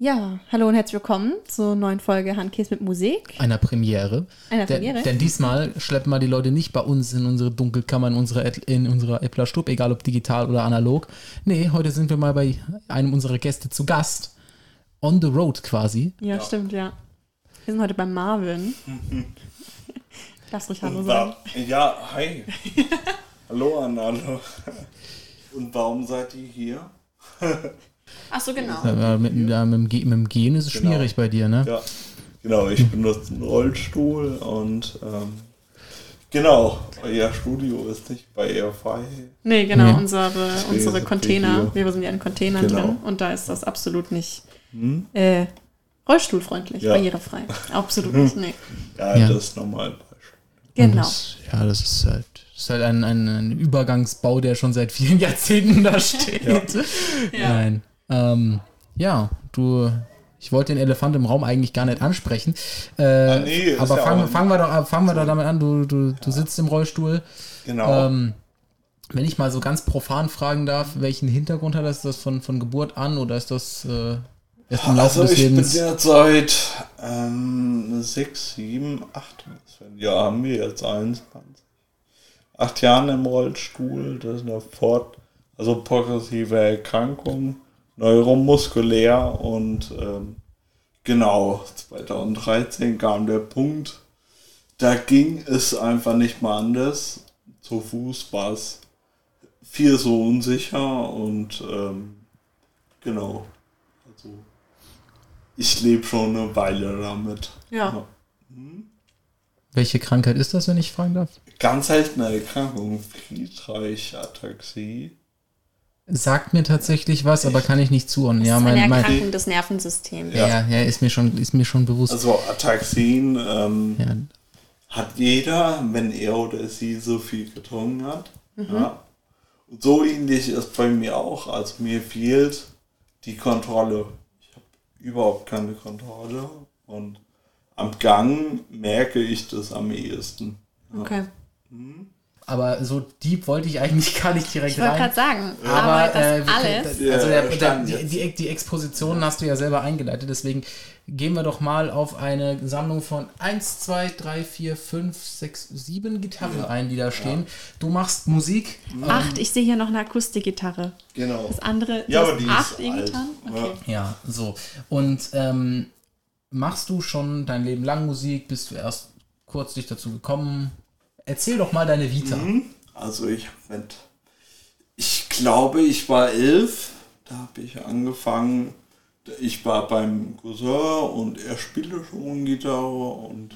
Ja, hallo und herzlich willkommen zur neuen Folge Handkäse mit Musik. Einer Premiere. Einer Denn- Premiere? Denn diesmal schleppen wir die Leute nicht bei uns in unsere Dunkelkammer, in unserer, in unserer Äppler Stub, egal ob digital oder analog. Nee, heute sind wir mal bei einem unserer Gäste zu Gast. On the road quasi. ja, stimmt, ja. Wir sind heute bei Marvin. Lass ruhig Hallo sagen. Ja, hi. Hallo an alle. Und warum seid ihr hier? Ach so, genau. Äh, mit, ja, mit, mit dem Gehen ist es Genau. schwierig bei dir, ne? Ja, genau, ich benutze einen Rollstuhl und ähm, genau, euer Studio ist nicht bei Airfy. Nee, genau, Ja. unsere, unsere Container. Wir sind ja in Containern Genau. drin und da ist das absolut nicht äh, rollstuhlfreundlich, Ja. barrierefrei. Absolut nicht, nee. Ja, Ja. das ist normal. Genau. Das, ja, das ist halt, das ist halt ein, ein, ein Übergangsbau, der schon seit vielen Jahrzehnten da steht. Ja. Nein. Ähm, ja, du. Ich wollte den Elefant im Raum eigentlich gar nicht ansprechen. Äh, Ah, nee, aber ja fangen, fangen, wir doch, fangen wir doch damit an. Du, du, du sitzt im Rollstuhl. Genau. Ähm, wenn ich mal so ganz profan fragen darf, welchen Hintergrund hat das? Ist das von, von Geburt an oder ist das äh, erst im Laufe also des ich bin Lebens? jetzt seit ähm, sechs, sieben, acht, Jahr haben wir jetzt? 21. Acht Jahren im Rollstuhl, das ist eine Fort, also progressive Erkrankung, neuromuskulär und ähm, genau, 2013 kam der Punkt, da ging es einfach nicht mehr anders. Zu Fuß war es viel so unsicher und ähm, genau, also ich lebe schon eine Weile damit. Ja. Welche Krankheit ist das, wenn ich fragen darf? Ganz seltene Erkrankung, Friedreich-Ataxie. Sagt mir tatsächlich was, aber kann ich nicht zuordnen. Ja, das ist eine mein, mein, Erkrankung des Nervensystems. ja, ja, ist mir schon, ist mir schon bewusst. Also Ataxien ähm, ja, hat jeder, wenn er oder sie so viel getrunken hat. Ja. Und so ähnlich ist bei mir auch. Also mir fehlt die Kontrolle. Ich habe überhaupt keine Kontrolle. Und am Gang merke ich das am ehesten. Okay. Aber so deep wollte ich eigentlich gar nicht direkt Ich wollte rein. gerade sagen, Aber aber das äh, alles. können- also der, der, die, die, die Exposition hast du ja selber eingeleitet, deswegen gehen wir doch mal auf eine Sammlung von 1, 2, 3, 4, 5, 6, 7 Gitarren ein, die da stehen. Du machst Musik. Acht, ich sehe hier noch eine Akustikgitarre. Genau. Das andere Ja, aber die ist acht alt. E-Gitarren? Okay. Ja, so. Und ähm, machst du schon dein Leben lang Musik? Bist du erst kurz dich dazu gekommen? Erzähl doch mal deine Vita. Also ich mit, ich glaube, ich war elf, da habe ich angefangen. Ich war beim Cousin und er spielte schon Gitarre und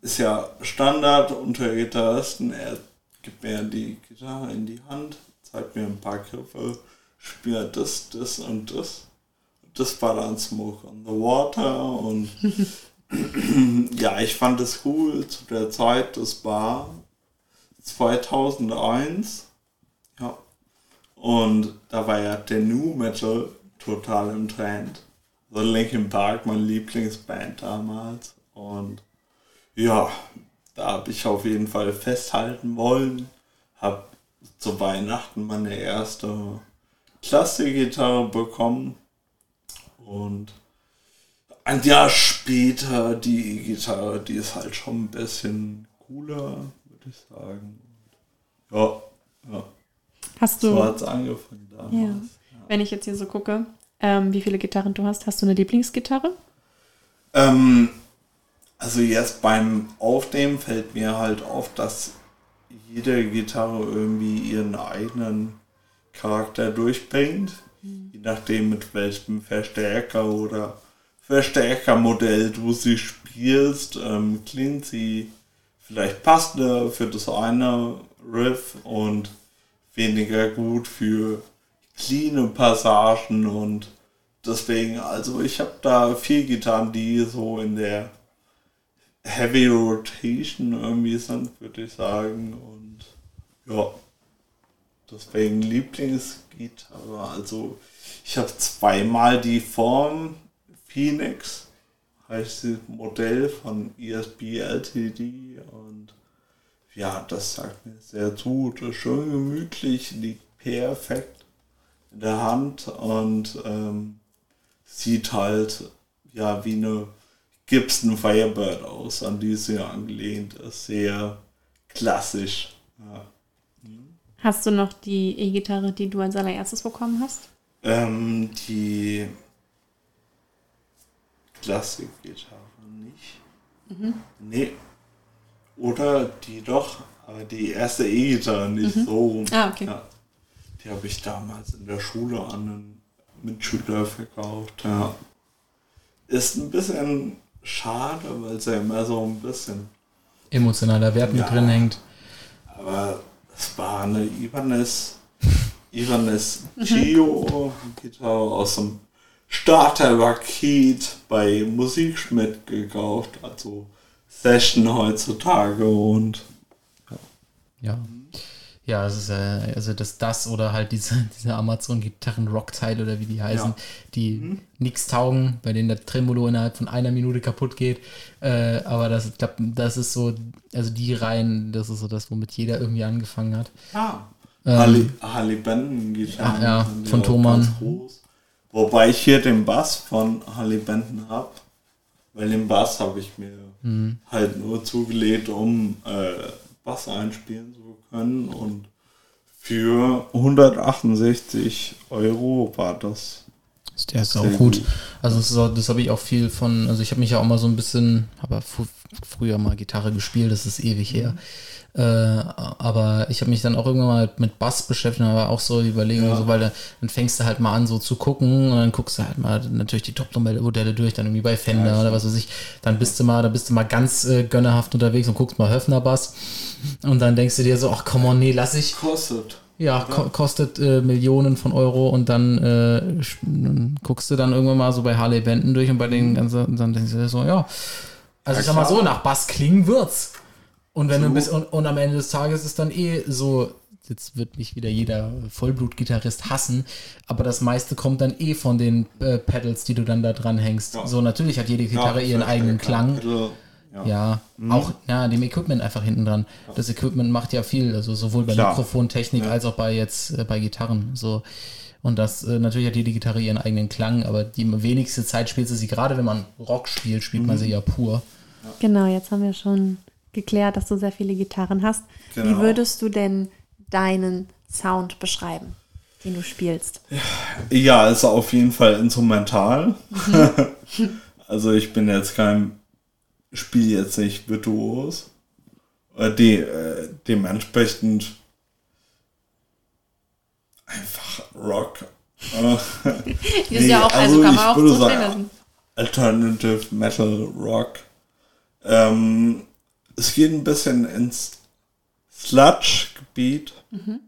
ist ja Standard unter Gitarristen. Er gibt mir die Gitarre in die Hand, zeigt mir ein paar Griffe, spielt das, das und das. Das war dann Smoke on the Water und ja, ich fand es cool zu der Zeit, das war 2001. Ja. Und da war ja der New Metal total im Trend. Also Linkin Park, meine Lieblingsband damals. Und ja, da habe ich auf jeden Fall festhalten wollen. Habe zu Weihnachten meine erste Klassikgitarre bekommen. Und ein Jahr später die Gitarre, die ist halt schon ein bisschen cooler, würde ich sagen. Ja, ja. Hast So du, hat es angefangen damals. ja. wenn ich jetzt hier so gucke, ähm, wie viele Gitarren du hast, hast du eine Lieblingsgitarre? Ähm, also jetzt beim Aufnehmen fällt mir halt auf, dass jede Gitarre irgendwie ihren eigenen Charakter durchbringt. Je nachdem mit welchem Verstärker oder Verstärkermodell du sie spielst, ähm, klingt sie vielleicht passender für das eine Riff und weniger gut für cleane Passagen und deswegen, also ich habe da vier Gitarren, die so in der Heavy Rotation irgendwie sind, würde ich sagen. Und ja, deswegen Lieblingsgitarre. Also ich habe zweimal die Form Phoenix, heißt das Modell von ESP LTD und ja, das sagt mir sehr zu. Das ist schön gemütlich, liegt perfekt in der Hand und ähm, sieht halt ja wie eine Gibson Firebird aus, an die sie angelehnt ist. Sehr klassisch. Ja. Hast du noch die E-Gitarre, die du als allererstes bekommen hast? Ähm, die Klassikgitarre nicht. Mhm. Nee. Oder die doch, aber die erste E-Gitarre nicht mhm. so. Ah, okay. Ja. Die habe ich damals in der Schule an einen Mitschüler verkauft. Ja. Ist ein bisschen schade, weil es ja immer so ein bisschen emotionaler Wert mit drin hängt. Aber es war eine Ibanez, Ibanez mhm. Gio Gitarre aus dem Starterpaket bei Musikschmidt gekauft, also Session heutzutage und ja. Ja, es ist äh, also das, das oder halt diese, diese Amazon-Gitarren-Rock-Teile oder wie die heißen, ja. die mhm. nichts taugen, bei denen der Tremolo innerhalb von einer Minute kaputt geht. Äh, aber das, ich glaube, das ist so, also die Reihen, das ist so das, womit jeder irgendwie angefangen hat. Ah. Ähm, Harley, Harley Benton Gitarren. Ja, von Thomann. Wobei ich hier den Bass von Harley Benton habe. Weil den Bass habe ich mir mhm. halt nur zugelegt, um äh, Bass einspielen zu können. Und für 168 Euro war das. Der ist auch gut. gut. Also das, das habe ich auch viel von, also ich habe mich ja auch mal so ein bisschen, habe früher mal Gitarre gespielt, das ist ewig her. Äh, aber ich habe mich dann auch irgendwann mal mit Bass beschäftigt, aber auch so überlegen, ja. so, weil da, dann fängst du halt mal an, so zu gucken und dann guckst du halt mal natürlich die Top-Modelle durch, dann irgendwie bei Fender ja, oder was weiß ich. Dann bist du mal, da bist du mal ganz äh, gönnerhaft unterwegs und guckst mal Höfner Bass und dann denkst du dir so, ach komm on, nee, lass ich. Kostet. Ja, ko kostet äh, Millionen von Euro und dann äh, guckst du dann irgendwann mal so bei Harley Benton durch und bei den ganzen, und dann denkst du dir so, ja. Also ich sag mal so, nach Bass klingen wird's. Und wenn so. du bis, und, und am Ende des Tages ist dann eh so, jetzt wird nicht wieder jeder Vollblut-Gitarrist hassen, aber das meiste kommt dann eh von den äh, Pedals, die du dann da dran hängst. Ja. So, natürlich hat jede Gitarre ja, ihren eigenen Klang. Ja, ja mhm. auch ja, dem Equipment einfach hinten dran. Das Equipment macht ja viel, also sowohl bei Klar. Mikrofontechnik als auch bei jetzt äh, bei Gitarren. So. Und das, äh, natürlich hat jede Gitarre ihren eigenen Klang, aber die wenigste Zeit spielt sie sie, gerade wenn man Rock spielt, spielt mhm. man sie ja pur. Genau, jetzt haben wir schon geklärt, dass du sehr viele Gitarren hast. Genau. Wie würdest du denn deinen Sound beschreiben, den du spielst? Ja, ist auf jeden Fall instrumental. Mhm. also ich bin jetzt kein, spiele jetzt nicht virtuos. Äh, de, äh, dementsprechend einfach Rock. ist nee, ja auch, also, also kann man auch so sagen, Alternative Metal Rock. Ähm, es geht ein bisschen ins Sludge-Gebiet. Mhm.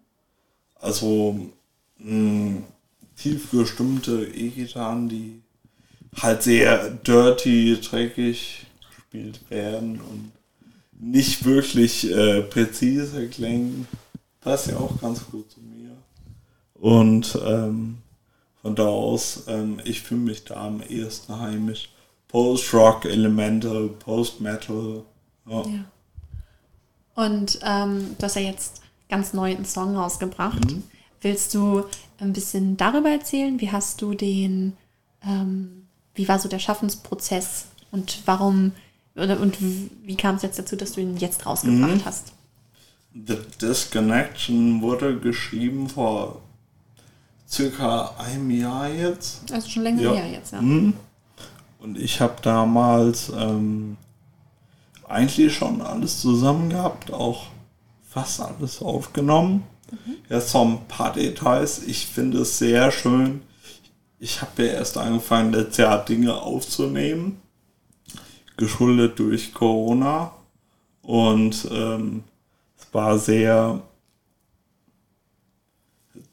Also mh, tief gestimmte E-Gitarren, die halt sehr dirty, dreckig gespielt werden und nicht wirklich äh, präzise klingen. Passt ja auch ganz gut zu mir. Und ähm, von da aus, ähm, ich fühle mich da am ehesten heimisch. Post-Rock, Elemental, Post-Metal, ja. ja. Und ähm, du hast ja jetzt ganz neu einen Song rausgebracht. Mhm. Willst du ein bisschen darüber erzählen? Wie hast du den, ähm, wie war so der Schaffensprozess und warum und wie kam es jetzt dazu, dass du ihn jetzt rausgebracht mhm. hast? The Disconnection wurde geschrieben vor circa einem Jahr jetzt. Also schon länger ja. her jetzt, ja. Mhm. Und ich habe damals ähm, eigentlich schon alles zusammen gehabt, auch fast alles aufgenommen. Mhm. Jetzt so ein paar Details. Ich finde es sehr schön. Ich habe ja erst angefangen, letztes Jahr Dinge aufzunehmen, geschuldet durch Corona. Und ähm, es war sehr,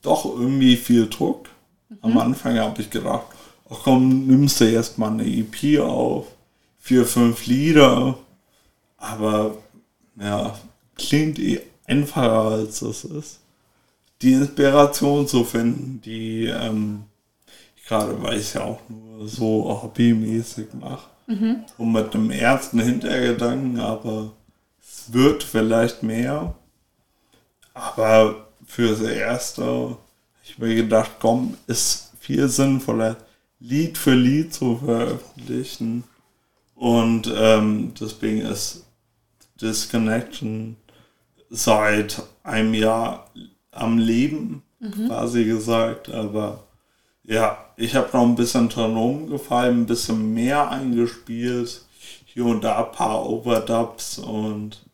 doch irgendwie viel Druck. Mhm. Am Anfang habe ich gedacht, ach komm, nimmst du erstmal eine EP auf, vier, fünf Lieder aber ja, klingt eh einfacher als es ist. Die Inspiration zu finden, die ähm, ich gerade weil ich ja auch nur so hobbymäßig mache. Mhm. Und mit einem ersten Hintergedanken, aber es wird vielleicht mehr. Aber fürs Erste, ich mir gedacht, komm, ist viel sinnvoller, Lied für Lied zu veröffentlichen. Und ähm, deswegen ist Disconnection seit einem Jahr am Leben, quasi gesagt. Aber ja, ich habe noch ein bisschen dran rumgefallen, ein bisschen mehr eingespielt. Hier und da ein paar Overdubs und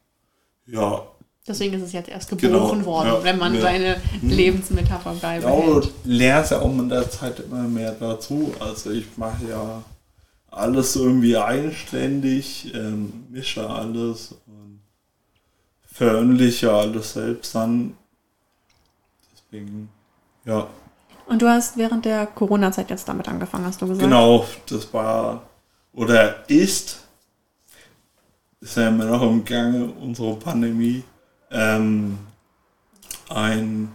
ja, Deswegen ist es jetzt erst Genau, geboren worden, ja, wenn man ja. seine Lebensmetapher Ja, beibehält. du lernst ja auch mit der Zeit immer mehr dazu. Also ich mache ja alles irgendwie eigenständig, ähm, mische alles und veröffentliche alles selbst dann. Deswegen, ja, Und du hast während der Corona-Zeit jetzt damit angefangen, hast du gesagt? genau, das war oder ist, ist ja immer noch im Gange unsere Pandemie, ähm, ein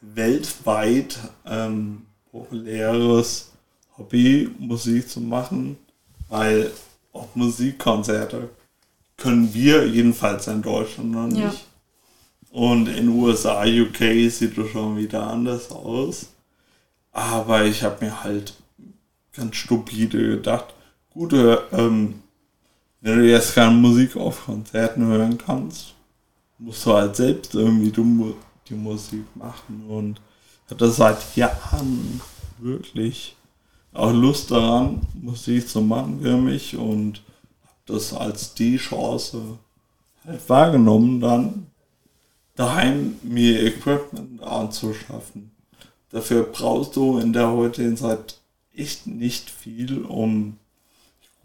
weltweit ähm, populäres Hobby, Musik zu machen, weil auch Musikkonzerte können wir jedenfalls in Deutschland noch nicht. Ja. Und in USA, UK sieht es schon wieder anders aus. Aber ich habe mir halt ganz stupide gedacht, gut, äh, ähm, wenn du jetzt keine Musik auf Konzerten hören kannst, musst du halt selbst irgendwie die, Mu- die Musik machen und hatte seit Jahren wirklich auch Lust daran, Musik zu machen für mich und habe das als die Chance halt wahrgenommen, dann daheim mir Equipment anzuschaffen. Dafür brauchst du in der heutigen Zeit echt nicht viel, um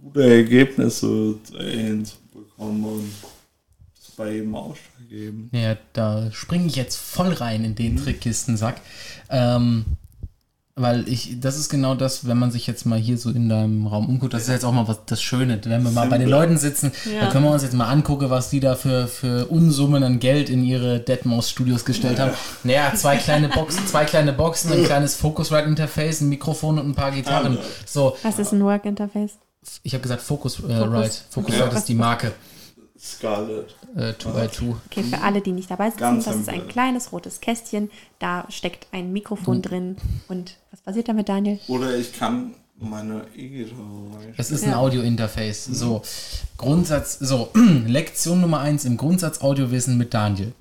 gute Ergebnisse hinzubekommen und das bei jedem ausschlaggebend. Ja, da springe ich jetzt voll rein in den Trickkistensack. Ähm, weil ich, das ist genau das, wenn man sich jetzt mal hier so in deinem Raum umguckt, das ist jetzt auch mal was das Schöne, wenn wir mal bei den. Leuten sitzen, Ja. da können wir uns jetzt mal angucken, was die da für, für Unsummen an Geld in ihre Deadmaus-Studios gestellt haben. Naja, zwei kleine Boxen, zwei kleine Boxen, ein kleines Focusrite-Interface, ein Mikrofon und ein paar Gitarren. So, Was ist ein Work-Interface? ich habe gesagt Focusrite. Focusrite Ja. ist die Marke. Scarlett. Äh, 2x2. Okay, für alle, die nicht dabei sitzen, Ganz das ist ein kleines rotes Kästchen. Da steckt ein Mikrofon drin. Und was passiert damit, Daniel? Oder ich kann meine E-Gitarre. Es ist ein Ja. Audio-Interface. So, Grundsatz, so, Lektion Nummer 1 im Grundsatz Audiowissen mit Daniel.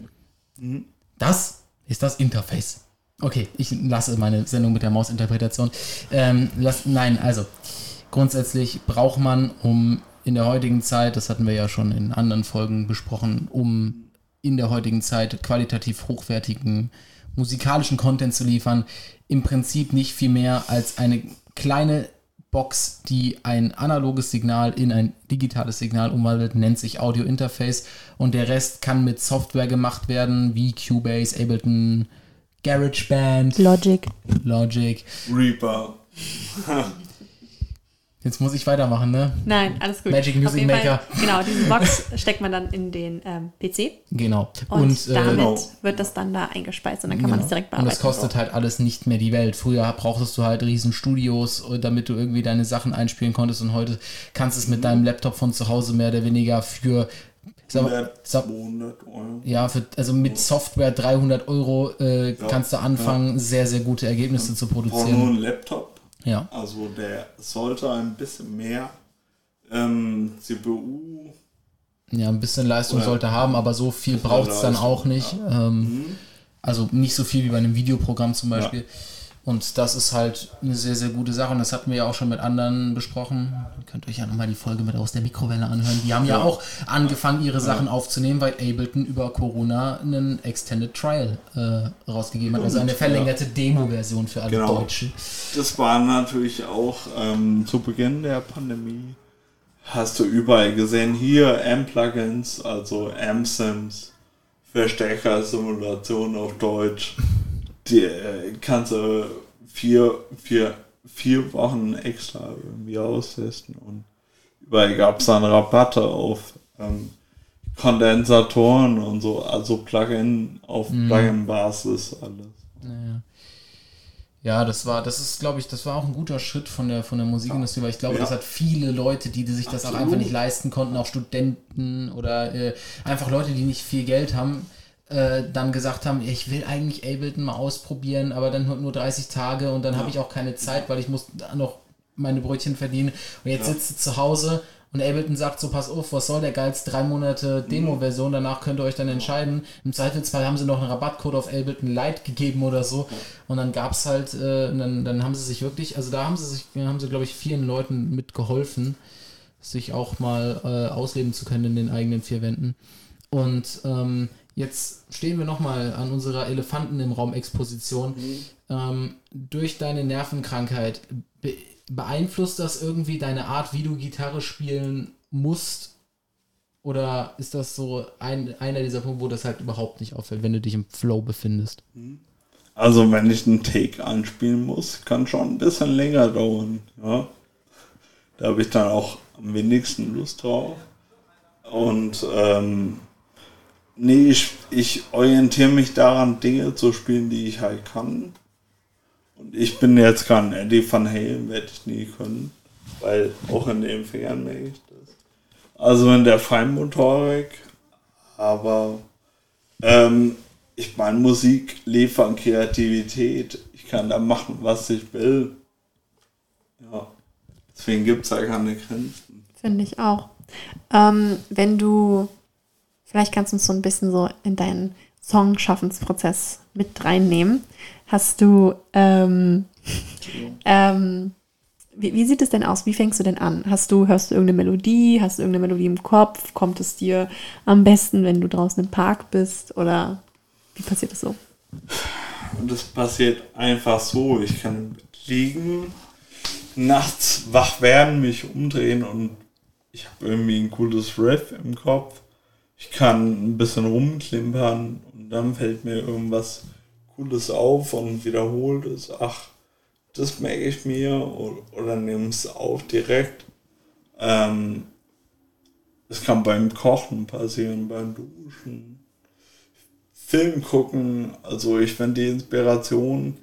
Das ist das Interface. Okay, ich lasse meine Sendung mit der Mausinterpretation. Ähm, lass, nein, also, grundsätzlich braucht man, um in der heutigen Zeit, das hatten wir ja schon in anderen Folgen besprochen, um in der heutigen Zeit qualitativ hochwertigen musikalischen Content zu liefern, im Prinzip nicht viel mehr als eine kleine Box, die ein analoges Signal in ein digitales Signal umwandelt, nennt sich Audio Interface und der Rest kann mit Software gemacht werden, wie Cubase, Ableton, GarageBand, Logic. Logic. Reaper. Jetzt muss ich weitermachen, ne? Nein, alles gut. Magic Music Maker. Fall, genau, diese Box steckt man dann in den ähm, PC Genau. und, Und, äh, damit Genau. wird das dann da eingespeist und dann kann man das direkt Und bearbeiten. das kostet halt alles nicht mehr die Welt. Früher brauchtest du halt riesen Studios, äh, damit du irgendwie deine Sachen einspielen konntest und heute kannst du es mit deinem Laptop von zu Hause mehr oder weniger für, sag mal, 100, sag, 200 Euro. ja, für, also mit Software 300 Euro äh, kannst du anfangen, sehr, sehr gute Ergebnisse zu Braucht nur produzieren. einen Laptop. Ja, Also der sollte ein bisschen mehr ähm, CPU. ja, ein bisschen Leistung Oder- sollte haben, aber so viel braucht es dann auch nicht. Ähm, Also nicht so viel wie bei einem Videoprogramm zum Beispiel. Und das ist halt eine sehr, sehr gute Sache. Und das hatten wir ja auch schon mit anderen besprochen. Ihr könnt euch ja nochmal die Folge mit aus der Mikrowelle anhören. Die haben ja, Ja. auch angefangen, ihre Sachen aufzunehmen, weil Ableton über Corona einen Extended Trial äh, rausgegeben hat. Also eine verlängerte Demo-Version für alle Genau. Deutschen. Das war natürlich auch ähm, zu Beginn der Pandemie. Hast du überall gesehen, hier M-Plugins, also M-Sims, Verstärkersimulation auf Deutsch. Die äh, kannst du vier, vier, vier Wochen extra irgendwie austesten und überall gab es dann Rabatte auf ähm, Kondensatoren und so, also Plugin auf Plugin-Basis alles. Naja. Ja, das war, das ist, glaube ich, das war auch ein guter Schritt von der, von der Musikindustrie, weil ich glaube, Ja. das hat viele Leute, die, die sich das auch Absolut. einfach nicht leisten konnten, auch Studenten oder äh, einfach Leute, die nicht viel Geld haben, äh, dann gesagt haben, ich will eigentlich Ableton mal ausprobieren, aber dann nur 30 Tage und dann habe ich auch keine Zeit, weil ich muss da noch meine Brötchen verdienen. Und jetzt Ja. sitzt du zu Hause und Ableton sagt so, pass auf, was soll der Geiz? Drei Monate Demo-Version, danach könnt ihr euch dann entscheiden. Im Zweifelsfall haben sie noch einen Rabattcode auf Ableton Lite gegeben oder so. Und dann gab es halt, äh, dann, dann haben sie sich wirklich, also da haben sie sich, haben sie, glaube ich, vielen Leuten mitgeholfen, sich auch mal äh, ausleben zu können in den eigenen vier Wänden. Und ähm, jetzt stehen wir nochmal an unserer Elefanten im Raum Exposition. Ähm, durch deine Nervenkrankheit be beeinflusst das irgendwie deine Art, wie du Gitarre spielen musst? Oder ist das so ein, einer dieser Punkte, wo das halt überhaupt nicht auffällt, wenn du dich im Flow befindest? Also wenn ich einen Take einspielen muss, kann schon ein bisschen länger dauern. Ja. Da habe ich dann auch am wenigsten Lust drauf. Und ähm, nee, ich, ich orientiere mich daran, Dinge zu spielen, die ich halt kann. Und ich bin jetzt kein Eddie Van Halen, werde ich nie können. Weil auch in den Fingern merke ich das. Also in der Feinmotorik. Aber ähm, ich meine, Musik liefert Kreativität. Ich kann da machen, was ich will. Ja. Deswegen gibt es da keine Grenzen. Finde ich auch. Ähm, wenn du, vielleicht kannst du uns so ein bisschen so in deinen Songschaffensprozess mit reinnehmen. Hast du, ähm, ähm, wie, wie sieht es denn aus? Wie fängst du denn an? Hast du, hörst du irgendeine Melodie? Hast du irgendeine Melodie im Kopf? Kommt es dir am besten, wenn du draußen im Park bist? Oder wie passiert das so? Und das passiert einfach so. Ich kann liegen, nachts wach werden, mich umdrehen und ich habe irgendwie ein cooles Riff im Kopf. Ich kann ein bisschen rumklimpern und dann fällt mir irgendwas Cooles auf und wiederholt es. Ach, das merke ich mir oder, oder nehme es auf direkt. Ähm, es kann beim Kochen passieren, beim Duschen. Film gucken, also ich finde die Inspiration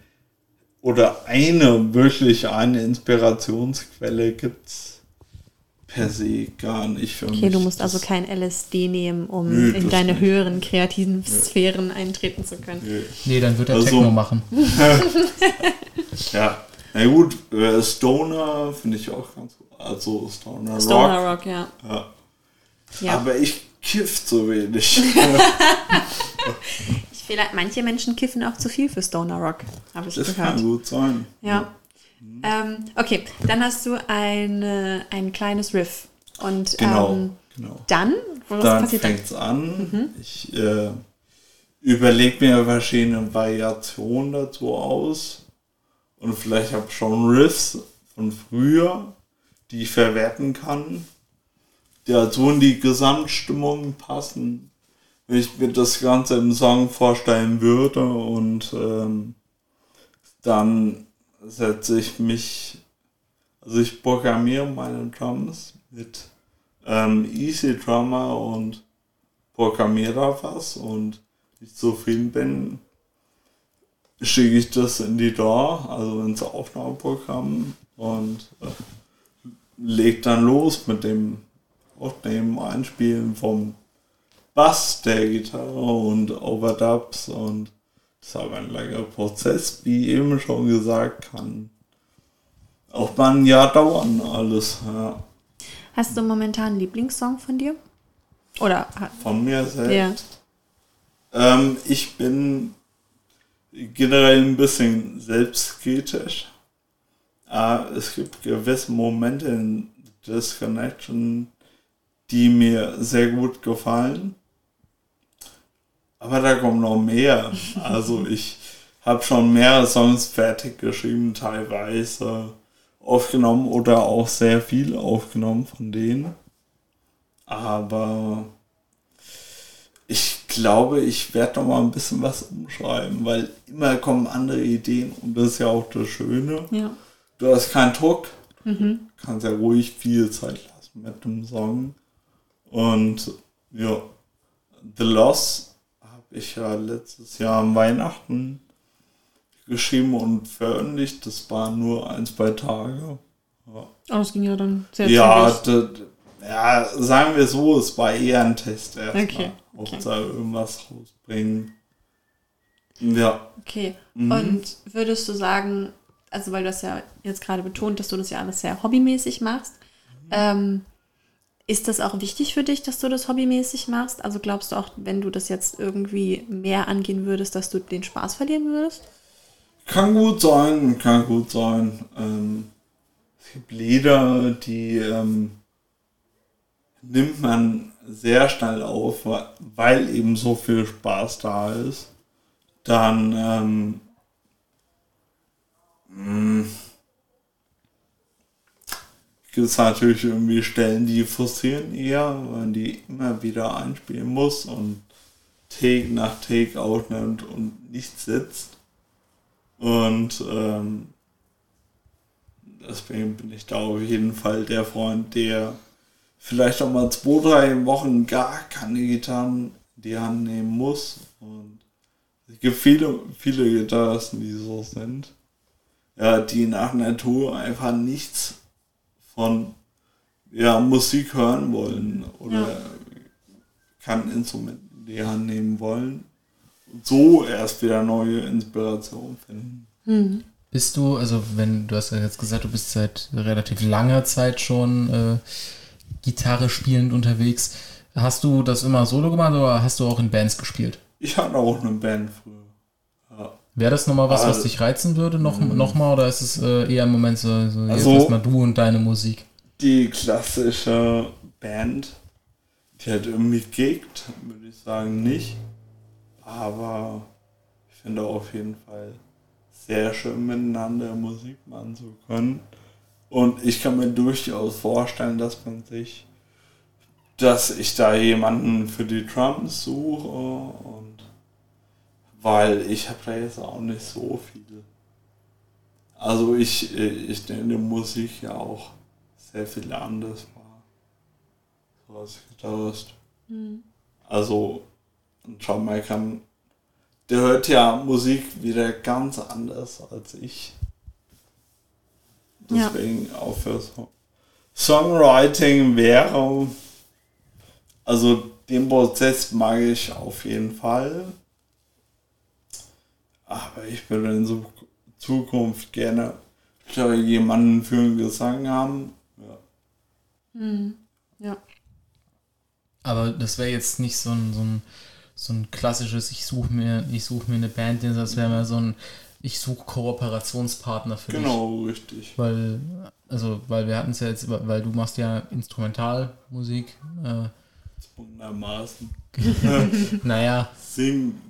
oder eine, wirklich eine Inspirationsquelle gibt's per se gar nicht für Okay, mich. du musst Das- also kein LSD nehmen, um Nö, in das deine nicht. höheren kreativen Sphären eintreten zu können. Nö. Nee, dann wird er Also- Techno machen. Ja, na gut, äh, Stoner finde ich auch ganz gut. Also Stoner, Stoner Rock. Rock, ja. Ja. ja. Aber ich kiff zu wenig. Ich, vielleicht, manche Menschen kiffen auch zu viel für Stoner Rock, habe ich Das gehört. kann gut sein. Ja. Ähm, okay, dann hast du eine, ein kleines Riff. Und Genau, ähm, genau. dann, was Dann fängt es an. Ich äh, überlege mir verschiedene Variationen dazu aus. Und vielleicht habe ich schon Riffs von früher, die ich verwerten kann, die dazu in die Gesamtstimmung passen. Wenn ich mir das Ganze im Song vorstellen würde und ähm, dann setze ich mich, also ich programmiere meine Drums mit ähm, Easy Drummer und programmiere da was und ich zufrieden bin, schicke ich das in die DAW, also ins Aufnahmeprogramm und äh, leg dann los mit dem Aufnehmen, Einspielen vom Bass der Gitarre und Overdubs und ist aber ein langer Prozess, wie eben schon gesagt, kann auch mal ein Jahr dauern alles. Ja. Hast du momentan einen Lieblingssong von dir? Oder Von mir selbst. ja. Ähm, ich bin generell ein bisschen selbstkritisch. Äh, es gibt gewisse Momente in Disconnection, die mir sehr gut gefallen. Aber da kommt noch mehr. Also ich habe schon mehrere Songs fertig geschrieben, teilweise aufgenommen oder auch sehr viel aufgenommen von denen. Aber ich glaube, ich werde noch mal ein bisschen was umschreiben, weil immer kommen andere Ideen und das ist ja auch das Schöne. ja. Du hast keinen Druck, kannst ja ruhig viel Zeit lassen mit dem Song. Und ja, The Loss ich ja letztes Jahr am Weihnachten geschrieben und veröffentlicht. Das waren nur ein, zwei Tage. Ja. Oh, das ging ja dann sehr Ja, zügig. d- d- ja, sagen wir so, es war eher ein Test erstmal. Okay, okay. Hauptsache irgendwas rausbringen. Ja, Okay. Mhm. Und würdest du sagen, also weil du das ja jetzt gerade betont, dass du das ja alles sehr hobbymäßig machst. Ähm, ist das auch wichtig für dich, dass du das hobbymäßig machst? Also glaubst du auch, wenn du das jetzt irgendwie mehr angehen würdest, dass du den Spaß verlieren würdest? Kann gut sein, kann gut sein. Ähm, es gibt Lieder, die ähm, nimmt man sehr schnell auf, weil eben so viel Spaß da ist. Dann ähm, mh, gibt es natürlich irgendwie Stellen, die frustrieren eher, weil die immer wieder einspielen muss und Take nach Take aufnimmt und nicht sitzt. Und ähm, deswegen bin ich da auf jeden Fall der Freund, der vielleicht auch mal zwei, drei Wochen gar keine Gitarren in die Hand nehmen muss. Und es gibt viele, viele Gitarristen, die so sind. Ja, die nach Natur einfach nichts von ja, Musik hören wollen oder ja. kein Instrument in die Hand nehmen wollen. Und so erst wieder neue Inspiration finden. Mhm. Bist du, also wenn du hast ja jetzt gesagt, du bist seit relativ langer Zeit schon äh, Gitarre spielend unterwegs, hast du das immer solo gemacht oder hast du auch in Bands gespielt? Ich hatte auch eine Band früher. Wäre das nochmal was, was dich reizen würde, noch, mhm. noch mal, oder ist es äh, eher im Moment so, so also, erstmal du und deine Musik? Die klassische Band, die hat irgendwie gekickt, würde ich sagen, nicht. Aber ich finde auf jeden Fall sehr schön miteinander Musik machen zu können. Und ich kann mir durchaus vorstellen, dass man sich, dass ich da jemanden für die Drums suche und weil ich habe da jetzt auch nicht so viel. Also ich, ich nenne Musik ja auch sehr viel anders war. So als Gitarrist. Mhm. Also John Michael, der hört ja Musik wieder ganz anders als ich. Deswegen ja. auch für so Songwriting wäre, also den Prozess mag ich auf jeden Fall. Aber ich würde in so Zukunft gerne jemanden für einen Gesang haben. Ja. Mhm. ja. Aber das wäre jetzt nicht so ein, so ein, so ein klassisches, ich suche mir, ich suche mir eine Band, das wäre mehr so ein, ich suche Kooperationspartner für genau, dich. Genau, richtig. Weil, also, weil wir hatten es ja jetzt, weil du machst ja Instrumentalmusik. Äh, Zwungenermaßen. naja. Singen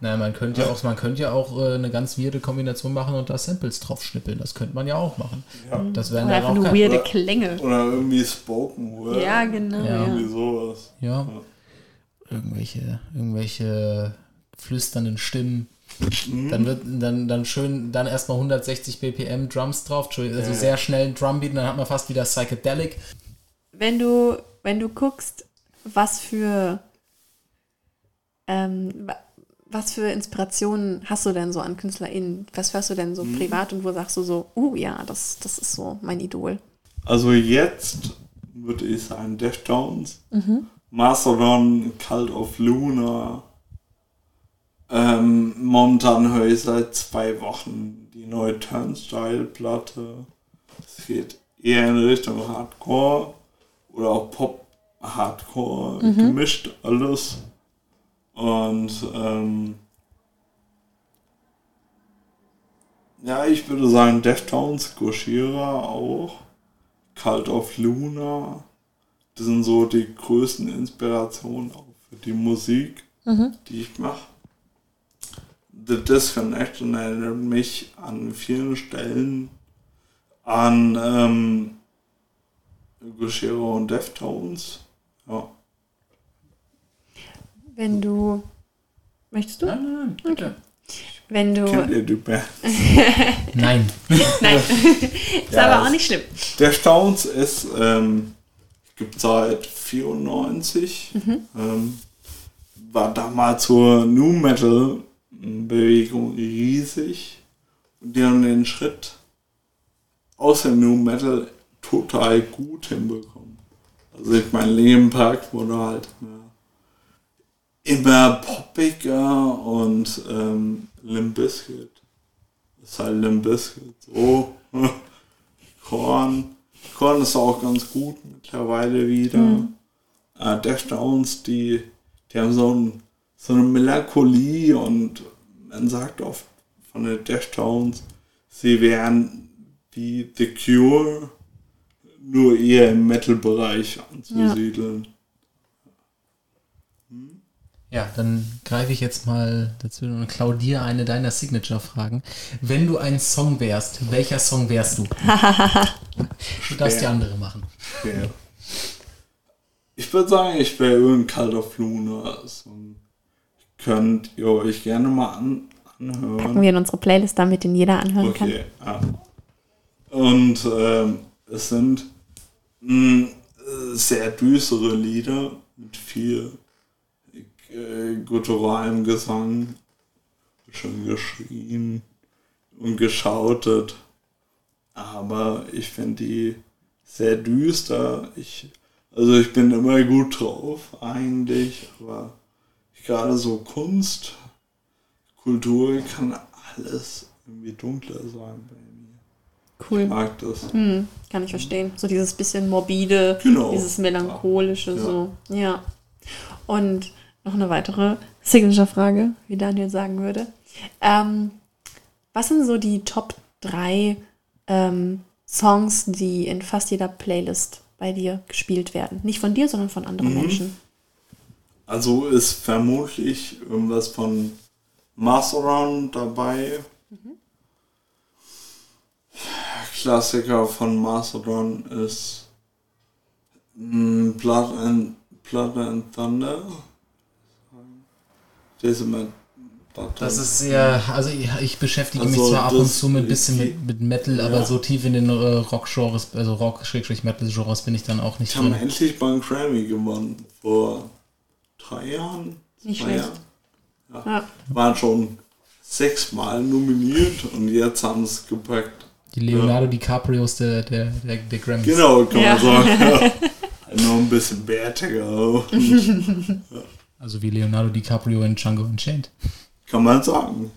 naja, man könnte ja auch, man könnte ja auch äh, eine ganz weirde Kombination machen und da Samples drauf schnippeln. Das könnte man ja auch machen. Ja. Das wären oder einfach nur weirde Klänge. Oder irgendwie Spoken Word. Ja, genau. Ja. Irgendwie sowas. Ja. ja. Irgendwelche, irgendwelche flüsternden Stimmen. Mhm. Dann wird dann, dann schön, dann erstmal 160 BPM Drums drauf, also ja. sehr schnell ein Drumbeat, dann hat man fast wieder Psychedelic. Wenn du, wenn du guckst, was für ähm, was für Inspirationen hast du denn so an KünstlerInnen? Was hörst du denn so mhm. privat und wo sagst du so, uh ja, das, das ist so mein Idol? Also jetzt würde ich sagen Deftones, mhm. Mastodon, Cult of Luna. Ähm, momentan höre ich seit zwei Wochen die neue Turnstyle-Platte. Es geht eher in Richtung Hardcore oder auch Pop-Hardcore, mhm. gemischt alles. Und ähm, ja, ich würde sagen Deftones, Goshira auch, Cult of Luna. Das sind so die größten Inspirationen auch für die Musik, mhm. die ich mache. The Disconnection erinnert mich an vielen Stellen an ähm, Goshira und Deftones. Ja. Wenn du. Möchtest du? Nein, nein, bitte. Okay. Wenn du. Kennt ihr Band? nein. nein. ist ja, aber auch nicht schlimm. Der Stones ist, ähm, gibt seit 94. Mhm. Ähm, war damals zur New Metal Bewegung riesig. Und die haben den Schritt aus dem New Metal total gut hinbekommen. Also ich mein Leben Park wurde halt mehr immer poppiger und ähm, Limp Bizkit ist halt Limp Bizkit. So, Korn. Korn ist auch ganz gut mittlerweile wieder. Mhm. Äh, Deftones, die, die haben so, ein, so eine Melancholie und man sagt oft von den Deftones, sie wären wie The Cure, nur eher im Metal-Bereich anzusiedeln. Ja. Ja, dann greife ich jetzt mal dazu und klaue dir eine deiner Signature-Fragen. Wenn du ein Song wärst, welcher Song wärst du? du darfst die andere machen. Okay. Ich würde sagen, ich wäre irgendein kalter Fluna. könnt ihr euch gerne mal an, anhören. Packen wir in unsere Playlist, damit den jeder anhören okay, kann. Ja. Und ähm, es sind mh, sehr düstere Lieder mit viel äh, gutturalem Gesang. Schon geschrien und geschautet. Aber ich finde die sehr düster. Ich, also ich bin immer gut drauf eigentlich, aber gerade so Kunst, Kultur kann alles irgendwie dunkler sein bei mir. Cool. Ich mag das. Hm, kann ich verstehen. So dieses bisschen morbide, genau. dieses melancholische, ja. so. Ja. Und noch eine weitere Signature-Frage, wie Daniel sagen würde. Ähm, was sind so die Top 3 ähm, Songs, die in fast jeder Playlist bei dir gespielt werden? Nicht von dir, sondern von anderen mhm. Menschen. Also ist vermutlich irgendwas von Masteron dabei. Mhm. Klassiker von Mastodon ist mm, Blood and, Blood and Thunder. Decimate das ist sehr, also ich, ich beschäftige also mich zwar ab und zu mit ein bisschen mit, mit Metal, ja. aber so tief in den äh, Rock-Genres, also Rock-Metal-Genres bin ich dann auch nicht ich habe endlich beim Grammy gewonnen, vor drei Jahren. Nicht schlecht. Ja. ja. Waren schon sechsmal nominiert und jetzt haben es gepackt. Die Leonardo ja. DiCaprios der, der, der, der Grammys. Genau, kann man sagen. Ja. Noch ein bisschen bärtiger. Also wie Leonardo DiCaprio in Django Unchained. Kann man sagen.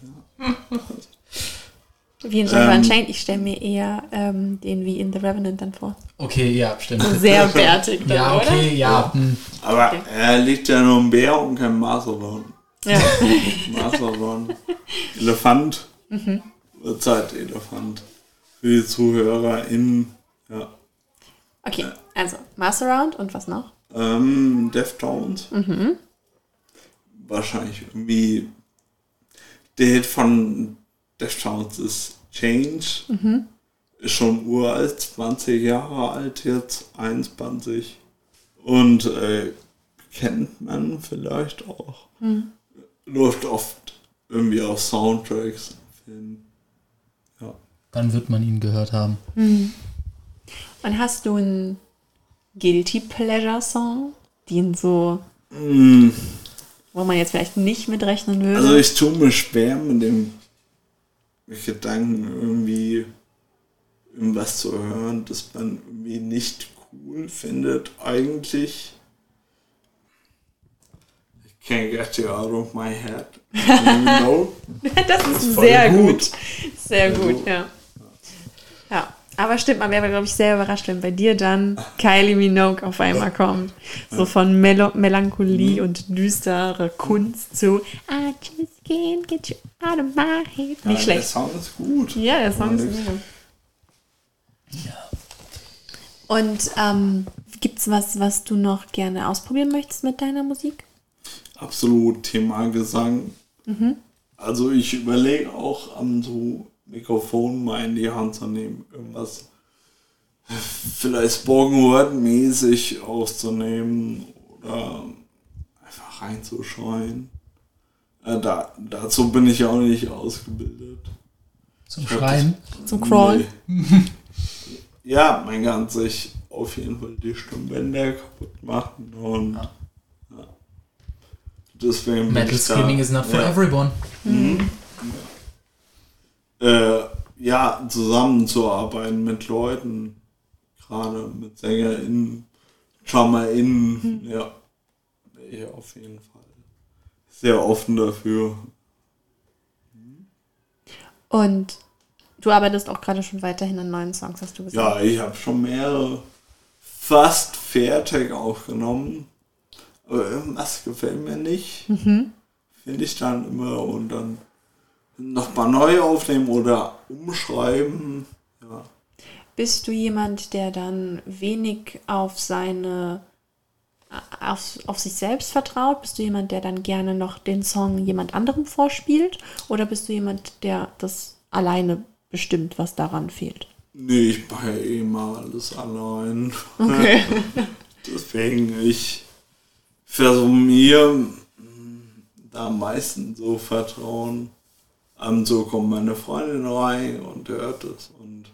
Wie in Django ähm, Unchained, ich stelle mir eher ähm, den wie in The Revenant dann vor. Okay, ja, stimmt. Sehr bärtig dann, Ja, okay, oder? ja. Hm. Aber okay. er liegt ja nur ein Bär und kein Mastodon. Ja. Mastodon. Elefant. Mhm. Zeit-Elefant. Für die ZuhörerInnen. Ja. Okay, also Master Round und was noch? Ähm, Deftones. Mhm wahrscheinlich irgendwie der Hit von Deftones ist Change. Mhm. Ist schon uralt, 20 Jahre alt jetzt, 21. Und äh, kennt man vielleicht auch. Mhm. Läuft oft irgendwie auf Soundtracks. Ja. Dann wird man ihn gehört haben. Mhm. Und hast du einen Guilty Pleasure Song, den so mm wo man jetzt vielleicht nicht mitrechnen würde? Also ich tue mir schwer mit dem Gedanken irgendwie irgendwas zu hören, das man irgendwie nicht cool findet eigentlich. I can't get you out of my head. das ist, das ist sehr gut. gut. Sehr gut, ja. Ja. Aber stimmt, man wäre, glaube ich, sehr überrascht, wenn bei dir dann Kylie Minogue auf einmal kommt. So von Mel Melancholie und düstere Kunst zu I just can't get you out of my head. Nicht ja, schlecht. Der Song ist gut. Ja, der Song ist gut. Ja. Und ähm, gibt es was, was du noch gerne ausprobieren möchtest mit deiner Musik? Absolut, Thema Gesang. Mhm. Also ich überlege auch an so Mikrofon mal in die Hand zu nehmen, irgendwas vielleicht Spoken Word mäßig aufzunehmen oder einfach reinzuschreien. Äh, da, dazu bin ich auch nicht ausgebildet. Zum Schreien? Zum Crawl? Nee. ja, man kann sich auf jeden Fall die Stimmbänder kaputt machen und ja. Ja. deswegen Metal Screaming is not for ja. everyone. Mhm äh, ja, zusammenzuarbeiten mit Leuten, gerade mit SängerInnen, DrummerInnen, mhm. ja, ja, auf jeden Fall. Sehr offen dafür. Und du arbeitest auch gerade schon weiterhin an neuen Songs, hast du gesagt. Ja, ich habe schon mehrere fast fertig aufgenommen. Aber irgendwas gefällt mir nicht. Finde ich dann immer und dann nochmal neu aufnehmen oder umschreiben. Ja. Bist du jemand, der dann wenig auf seine auf, auf sich selbst vertraut? Bist du jemand, der dann gerne noch den Song jemand anderem vorspielt? Oder bist du jemand, der das alleine bestimmt, was daran fehlt? Nee, ich mache ja eh mal alles allein. Okay. Deswegen, ich versuche mir da am meisten so vertrauen. Ähm, so kommt meine Freundin rein und hört es und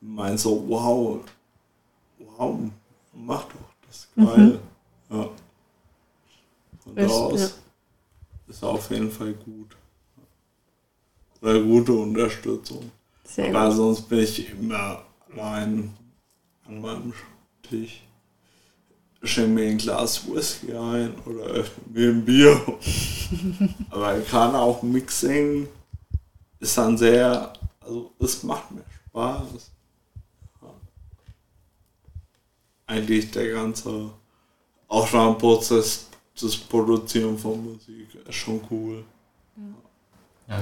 meint so, wow, wow, mach doch, das ist geil. Ja. Von da Ist- aus ja. ist auf jeden Fall gut. Oder gute Unterstützung. Sehr Aber gut. sonst bin ich immer allein an meinem Tisch. Schenke mir ein Glas Whisky ein oder öffne mir ein Bier. Aber gerade auch Mixing ist dann sehr, also es macht mir Spaß. Eigentlich der ganze Aufnahmeprozess, das Produzieren von Musik ist schon cool. Ja,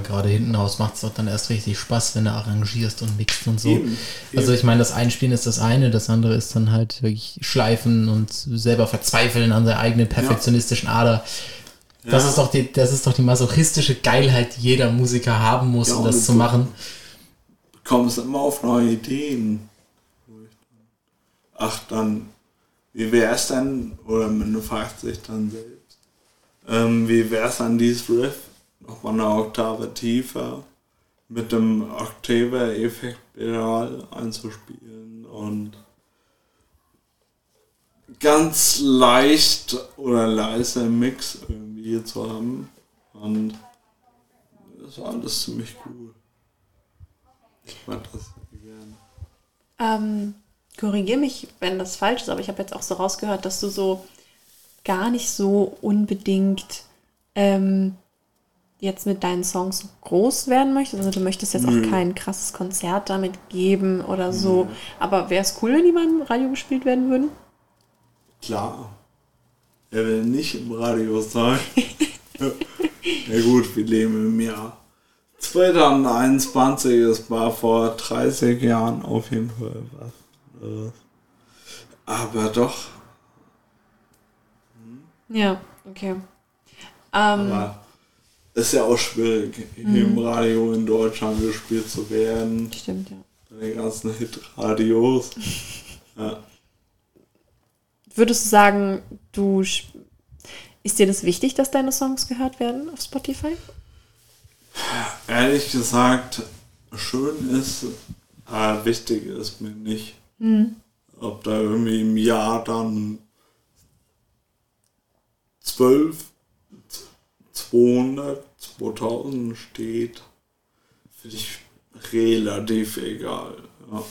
gerade hinten raus macht es doch dann erst richtig Spaß, wenn du arrangierst und mixt und so. Eben, Also ich meine, das Einspielen ist das eine, das andere ist dann halt wirklich schleifen und selber verzweifeln an der eigenen perfektionistischen Ader. Das, Ja. ist doch die, das ist doch die masochistische Geilheit, die jeder Musiker haben muss, Ja, um das zu machen. kommst immer auf neue Ideen. Ach, dann, wie wär's denn, oder man fragt sich dann selbst, ähm, wie wär's dann dieses Riff nochmal eine Oktave tiefer mit dem Octaver-Effekt-Pedal einzuspielen und ganz leicht oder leise Mix irgendwie zu haben. Und das war alles ziemlich cool. Ich mag das gerne. Ähm, Korrigier mich, wenn das falsch ist, aber ich habe jetzt auch so rausgehört, dass du so gar nicht so unbedingt ähm, jetzt mit deinen Songs so groß werden möchtest. Also du möchtest jetzt Nö. auch kein krasses Konzert damit geben oder so. Aber wäre es cool, wenn die beim Radio gespielt werden würden? Klar. Er will nicht im Radio sein. ja gut, wir leben im Jahr 2021, es war vor 30 Jahren auf jeden Fall was. Aber doch, Ja, okay. Ähm, aber ist ja auch schwierig, hier im Radio in Deutschland gespielt zu werden. stimmt, ja. Bei den ganzen Hitradios. Ja. Würdest du sagen, du ist dir das wichtig, dass deine Songs gehört werden auf Spotify? Ehrlich gesagt, schön ist, aber wichtig ist mir nicht. Ob da irgendwie im Jahr dann 12, 200, 2000 steht, finde ich relativ egal. Ja.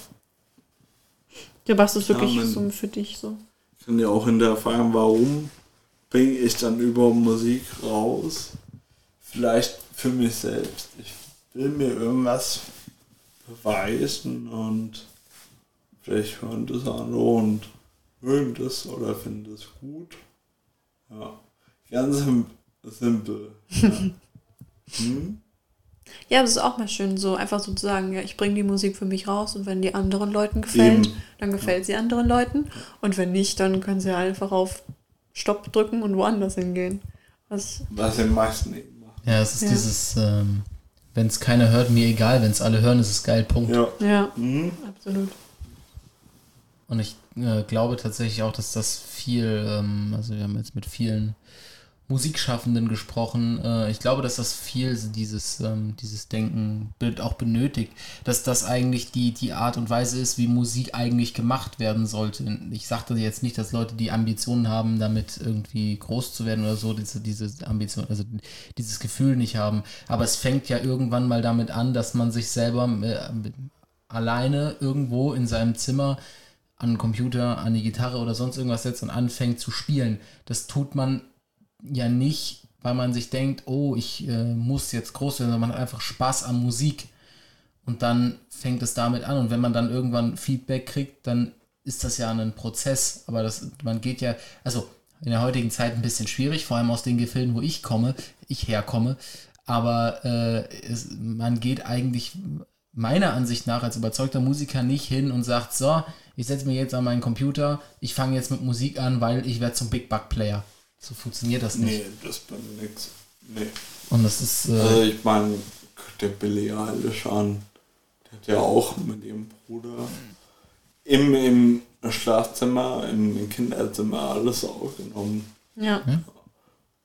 Du machst es wirklich man- so für dich so. Ich kann ja auch hinterfragen, warum bringe ich dann über Musik raus? Vielleicht für mich selbst. Ich will mir irgendwas beweisen und vielleicht hören das andere und mögen das oder finden das gut. Ja, ganz sim- simpel. Ja. Hm? Ja, das ist auch mal schön, so einfach so zu sagen, ja, ich bringe die Musik für mich raus und wenn die anderen Leuten gefällt, Eben. dann gefällt sie anderen Leuten. Und wenn nicht, dann können sie einfach auf Stopp drücken und woanders hingehen. Was, Was die meisten eben machen. Ja, es ist Ja. dieses, ähm, wenn es keiner hört, mir egal, wenn es alle hören, ist es geil, Punkt. Ja. ja, Mhm. absolut. Und ich äh, glaube tatsächlich auch, dass das viel, ähm, also wir haben jetzt mit vielen Musikschaffenden gesprochen. Äh, ich glaube, dass das viel dieses, ähm, dieses Denken auch benötigt, dass das eigentlich die, die Art und Weise ist, wie Musik eigentlich gemacht werden sollte. Ich sagte jetzt nicht, dass Leute die Ambitionen haben, damit irgendwie groß zu werden oder so, diese, diese Ambition, also dieses Gefühl nicht haben. Aber es fängt ja irgendwann mal damit an, dass man sich selber äh, alleine irgendwo in seinem Zimmer an den Computer, an die Gitarre oder sonst irgendwas setzt und anfängt zu spielen. Das tut man ja nicht, weil man sich denkt, oh, ich äh, muss jetzt groß werden, sondern man hat einfach Spaß an Musik. Und dann fängt es damit an. Und wenn man dann irgendwann Feedback kriegt, dann ist das ja ein Prozess. Aber das, man geht ja, also in der heutigen Zeit ein bisschen schwierig, vor allem aus den Gefilden, wo ich komme, ich herkomme. Aber äh, es, man geht eigentlich meiner Ansicht nach als überzeugter Musiker nicht hin und sagt, so, ich setze mich jetzt an meinen Computer, ich fange jetzt mit Musik an, weil ich werde zum Big Bug Player. So funktioniert das nicht. Nee, das bin nix. Nee. Und das ist. Äh, Also ich meine, der Billy Eilish an, der hat ja auch mit ihrem Bruder im, im Schlafzimmer, im, im Kinderzimmer alles aufgenommen. Ja.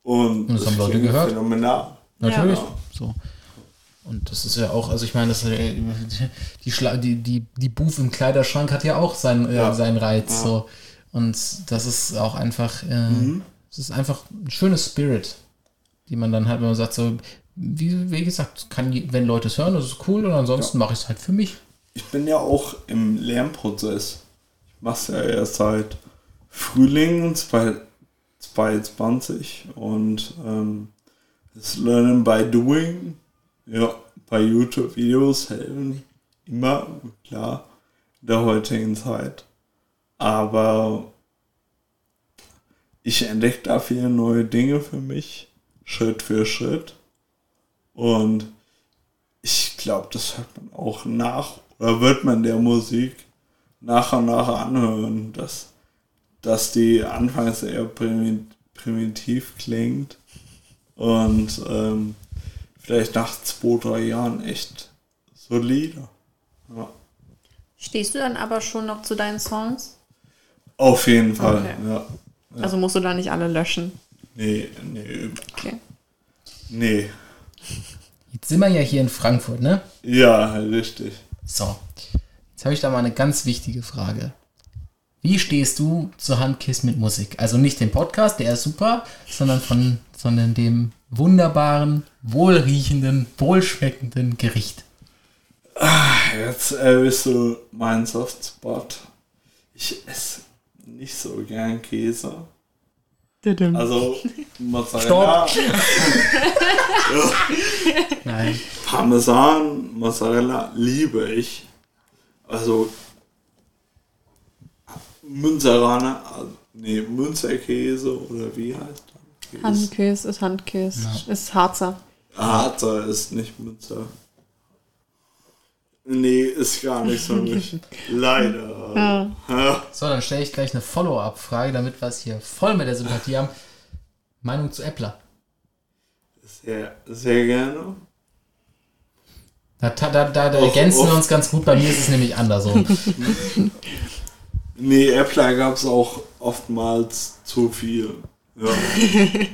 Und das haben Leute gehört. Phänomenal. Natürlich. Ja. So. Und das ist ja auch, also ich meine, das, äh, die, Schla die, die, die Buff im Kleiderschrank hat ja auch seinen, äh, Ja. seinen Reiz. Ja. So. Und das ist auch einfach, äh, Mhm. Es ist einfach ein schönes Spirit, die man dann halt, wenn man sagt, so, wie, wie gesagt, kann, wenn Leute es hören, das ist cool und ansonsten mache ich es halt für mich. Ich bin ja auch im Lernprozess. Ich mache es ja erst seit Frühling 2020 und ähm, das Learning by Doing, ja, bei YouTube-Videos helfen immer, klar, in der heutigen Zeit. Aber ich entdecke da viele neue Dinge für mich, Schritt für Schritt. Und ich glaube, das hört man auch nach, oder wird man der Musik nach und nach anhören, dass, dass die anfangs eher primi- primitiv klingt und ähm, vielleicht nach zwei, drei Jahren echt solide. Ja. Stehst du dann aber schon noch zu deinen Songs? Auf jeden Fall, Okay. ja. Also musst du da nicht alle löschen. Nee, nee, Okay. nee. Jetzt sind wir ja hier in Frankfurt, ne? Ja, richtig. So. Jetzt habe ich da mal eine ganz wichtige Frage. Wie stehst du zur Handkiss mit Musik? Also nicht dem Podcast, der ist super, sondern von sondern dem wunderbaren, wohlriechenden, wohlschmeckenden Gericht. Jetzt erwischst du meinen Softspot. Ich esse nicht so gern Käse. Also Mozzarella, Nein. Parmesan, Mozzarella liebe ich. Also Münzeraner, nee, Münzerkäse oder wie heißt das? Handkäse ist Handkäse. Ist Harzer. Harzer ist nicht Münzer. Nee, ist gar nicht so mich. Leider. Ja. So, dann stelle ich gleich eine Follow-up-Frage, damit wir es hier voll mit der Sympathie haben. Meinung zu Äppler. Sehr, sehr gerne. Da, da, da, da ergänzen wir och. uns ganz gut. Bei mir ist es nämlich anders so. Nee, Äppler gab es auch oftmals zu viel. Ja.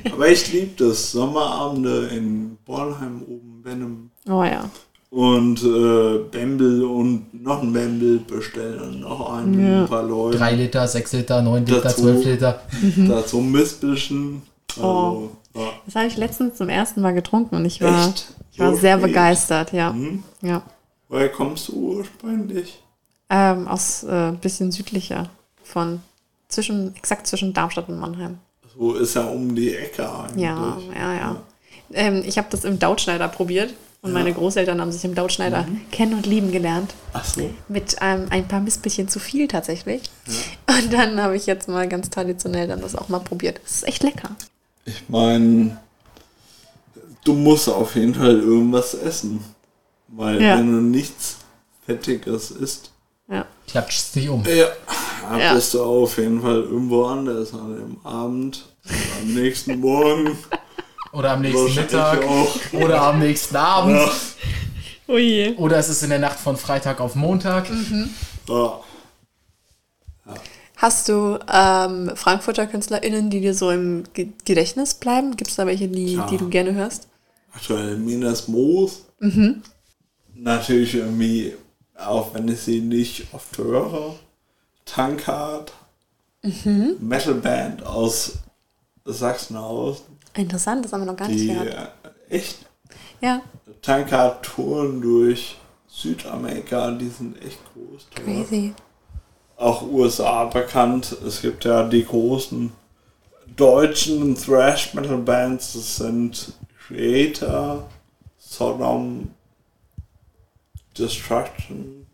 Aber ich liebe das. Sommerabende in Bornheim oben, Benham. Oh ja. Und äh, Bembel und noch ein Bembel bestellen und noch einen mit Ja. ein paar Leute. 3 Liter, 6 Liter, 9 Liter, Dazu. 12 Liter. Dazu Mispelchen. Also, ja. Das habe ich letztens zum ersten Mal getrunken und ich war, Echt? ich war sehr spät? begeistert, ja. Hm? ja. Woher kommst du ursprünglich? Ähm, aus äh, bisschen südlicher von zwischen, exakt zwischen Darmstadt und Mannheim. So ist er um die Ecke eigentlich. Ja, ja, ja. Ähm, ich habe das im Dautschneider probiert und meine Großeltern haben sich im Dautschneider kennen und lieben gelernt. Ach so. Mit ähm, ein paar Mispelchen zu viel tatsächlich. Und dann habe ich jetzt mal ganz traditionell dann das auch mal probiert. Es ist echt lecker. Ich meine, du musst auf jeden Fall irgendwas essen. Weil Ja. wenn du nichts Fettiges isst, Ja. Klatscht dich um. ja, dann Ja. bist du auf jeden Fall irgendwo anders an dem Abend, am nächsten Morgen. Oder am nächsten Mittag. auch. Oder am nächsten Abend. Ja. Oh je. Oder es ist in der Nacht von Freitag auf Montag. Ja. Hast du ähm, Frankfurter KünstlerInnen, die dir so im Ge Gedächtnis bleiben? Gibt es da welche, die, Ja. die du gerne hörst? Aktuell Minas Moos. Natürlich irgendwie, auch wenn ich sie nicht oft höre, Tankard. Metalband aus Sachsenhausen. Interessant, das haben wir noch gar nicht gehört. äh, echt Ja, Tankard touren durch Südamerika, die sind echt groß. crazy. Auch USA bekannt. Es gibt ja die großen deutschen Thrash Metal Bands, das sind Creator, Sodom, Destruction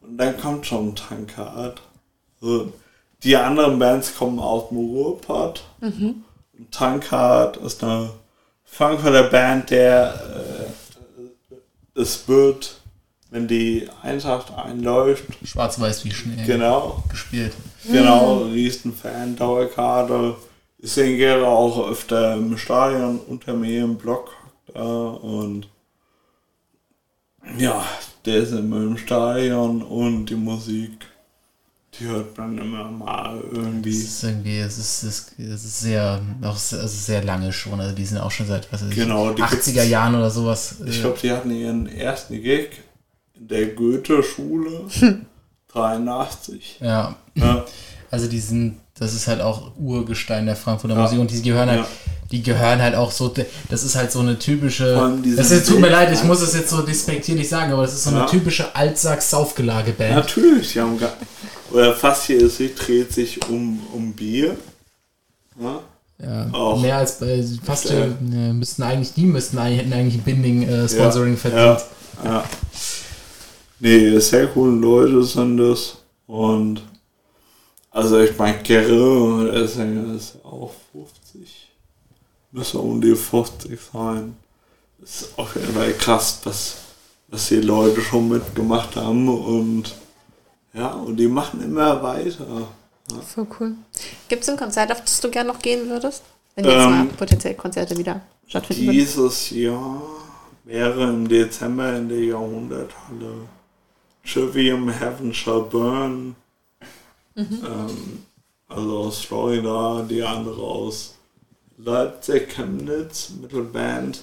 und dann kommt schon Tankard. Also, die anderen Bands kommen aus dem Ruhrpott. Mhm. Tankard ist eine Frankfurter Band, der äh, es wird, wenn die Eintracht einläuft. Schwarz-Weiß wie Schnee. Genau. Gespielt. Genau, Riesen-Fan, Dauerkarte. Ich sehe gerne auch öfter im Stadion unter mir im Block da und ja, der ist immer im Stadion und die Musik, die hört man immer mal irgendwie. Es ist irgendwie, es ist, es ist sehr, auch sehr, also sehr lange schon. Also die sind auch schon seit was weiß ich, Genau, die 80er Jahren oder sowas. Ich glaube, die hatten ihren ersten Gig in der Goethe-Schule 83. ja. Ja, Also die sind, das ist halt auch Urgestein der Frankfurter Ja. Musik und die gehören halt, Ja. die gehören halt auch so, das ist halt so eine typische, das ist, tut mir leid, ich muss es jetzt so despektierlich sagen, aber das ist so eine typische Altsack-Saufgelage-Band. natürlich, die haben gar, oder fast jedes Lied dreht sich um, um Bier. Ja, Ja, Auch. mehr als bei, fast, Ja. äh, müssten eigentlich, die müssten eigentlich, hätten eigentlich ein Binding-Sponsoring Ja, verdient. ja. Nee, sehr coole Leute sind das. Und also ich meine, Gerre, der Sänger ist auch 50. Müsste um die 50 sein. Ist auf jeden Fall krass, was, was die Leute schon mitgemacht haben und ja, und die machen immer weiter. So cool. Gibt es ein Konzert, auf das du gerne noch gehen würdest? Wenn jetzt Ähm, mal potenziell Konzerte wieder stattfinden würden. Dieses Jahr wäre im Dezember in der Jahrhunderthalle Trivium Heaven Shall Burn. Ähm, also aus Florida, die andere aus Leipzig, Chemnitz, Mittelband,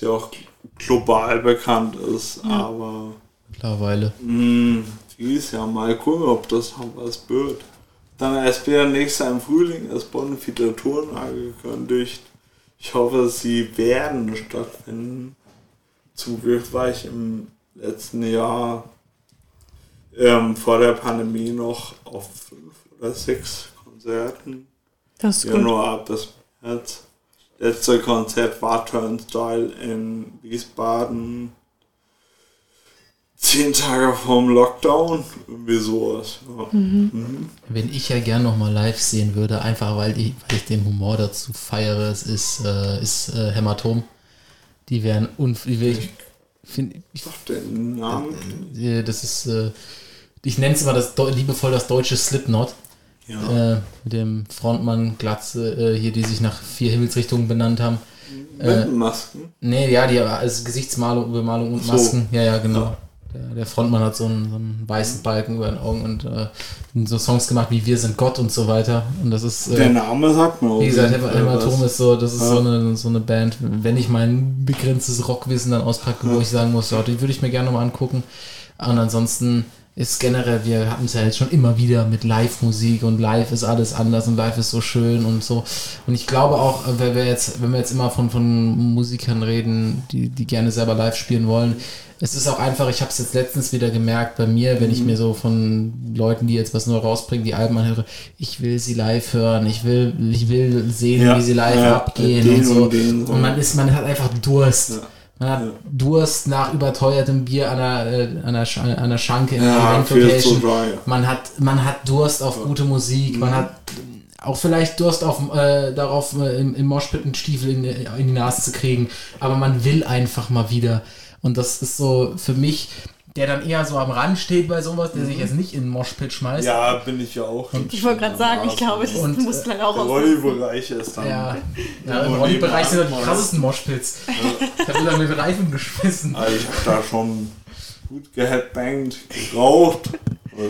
die auch global bekannt ist, aber Mittlerweile. mh, dieses Jahr mal gucken, ob das noch was wird. Dann erst wieder nächstes Jahr im Frühling ist Bonn wieder Touren angekündigt. Ich hoffe, sie werden stattfinden. Zum Glück war ich im letzten Jahr ähm, vor der Pandemie noch auf fünf oder sechs Konzerten. Das ist gut. Januar bis März. Letzte Konzert war Turnstyle in Wiesbaden. Zehn Tage vorm Lockdown. Irgendwie sowas. Ja. Mhm. Wenn ich ja gern nochmal live sehen würde, einfach weil ich, weil ich den Humor dazu feiere, es ist, äh, ist äh, Hämatom. Die wären unf... die wär- Ich, find, ich, Sag den Namen. äh, das ist... Äh, ich nenne es immer das, liebevoll das deutsche Slipknot. Ja. Äh, mit dem Frontmann Glatze, äh, hier, die sich nach vier Himmelsrichtungen benannt haben. Mit Masken. Nee, ja, die als Gesichtsmalung, Bemalung und So. Masken. Ja, ja, genau. Ja. Der, der Frontmann hat so einen, so einen weißen Balken über den Augen und äh, so Songs gemacht wie Wir sind Gott und so weiter. Und das ist. Der Äh, Name sagt mir auch. wie gesagt, Hämatom ist so, das ist Ja. so, eine, so eine Band, wenn ich mein begrenztes Rockwissen dann auspacke, wo ich sagen muss, ja, die würde ich mir gerne mal angucken. Und ansonsten ist generell, wir hatten es ja jetzt schon immer wieder mit Live-Musik und live ist alles anders und live ist so schön und so. Und ich glaube auch, wenn wir jetzt, wenn wir jetzt immer von, von Musikern reden, die, die gerne selber live spielen wollen, es ist auch einfach, ich habe es jetzt letztens wieder gemerkt bei mir, wenn ich mir so von Leuten, die jetzt was neu rausbringen, die Alben anhöre, ich will sie live hören, ich will, ich will sehen, Ja, wie sie live ja, abgehen den und so. und den. Und man ist, man hat einfach Durst. Ja. Man hat Ja. Durst nach überteuertem Bier an der, äh, an der, Sch an der Schanke in Ja, der Event-Location. Man hat, man hat Durst auf gute Musik, man hat auch vielleicht Durst auf, äh, darauf, äh, im, im Moshpit einen Stiefel in, in die Nase zu kriegen, aber man will einfach mal wieder. Und das ist so für mich, der dann eher so am Rand steht bei sowas, der sich jetzt nicht in den Moshpit schmeißt. Ja, bin ich ja auch. Ich wollte gerade sagen, ich glaube, das Und, muss man auch Der aus. Rolli-Bereich ist dann. Ja, ja im Rolli- Rolli-Bereich sind die krassesten Moshpits. Ich habe da mit Reifen geschmissen. Also ich habe da schon gut geheadbangt, geraucht,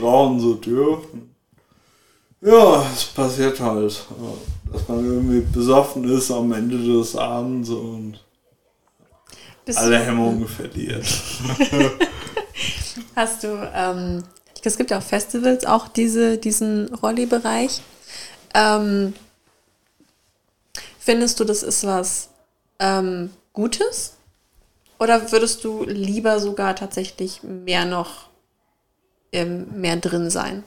rauchen so dürfen. Ja, es passiert halt, ja, dass man irgendwie besoffen ist am Ende des Abends und Bist alle Hemmungen verliert. hast du, ähm, es gibt ja auf Festivals auch diese, diesen Rolli-Bereich. Ähm, findest du, das ist was ähm, Gutes? Oder würdest du lieber sogar tatsächlich mehr noch ähm, mehr drin sein?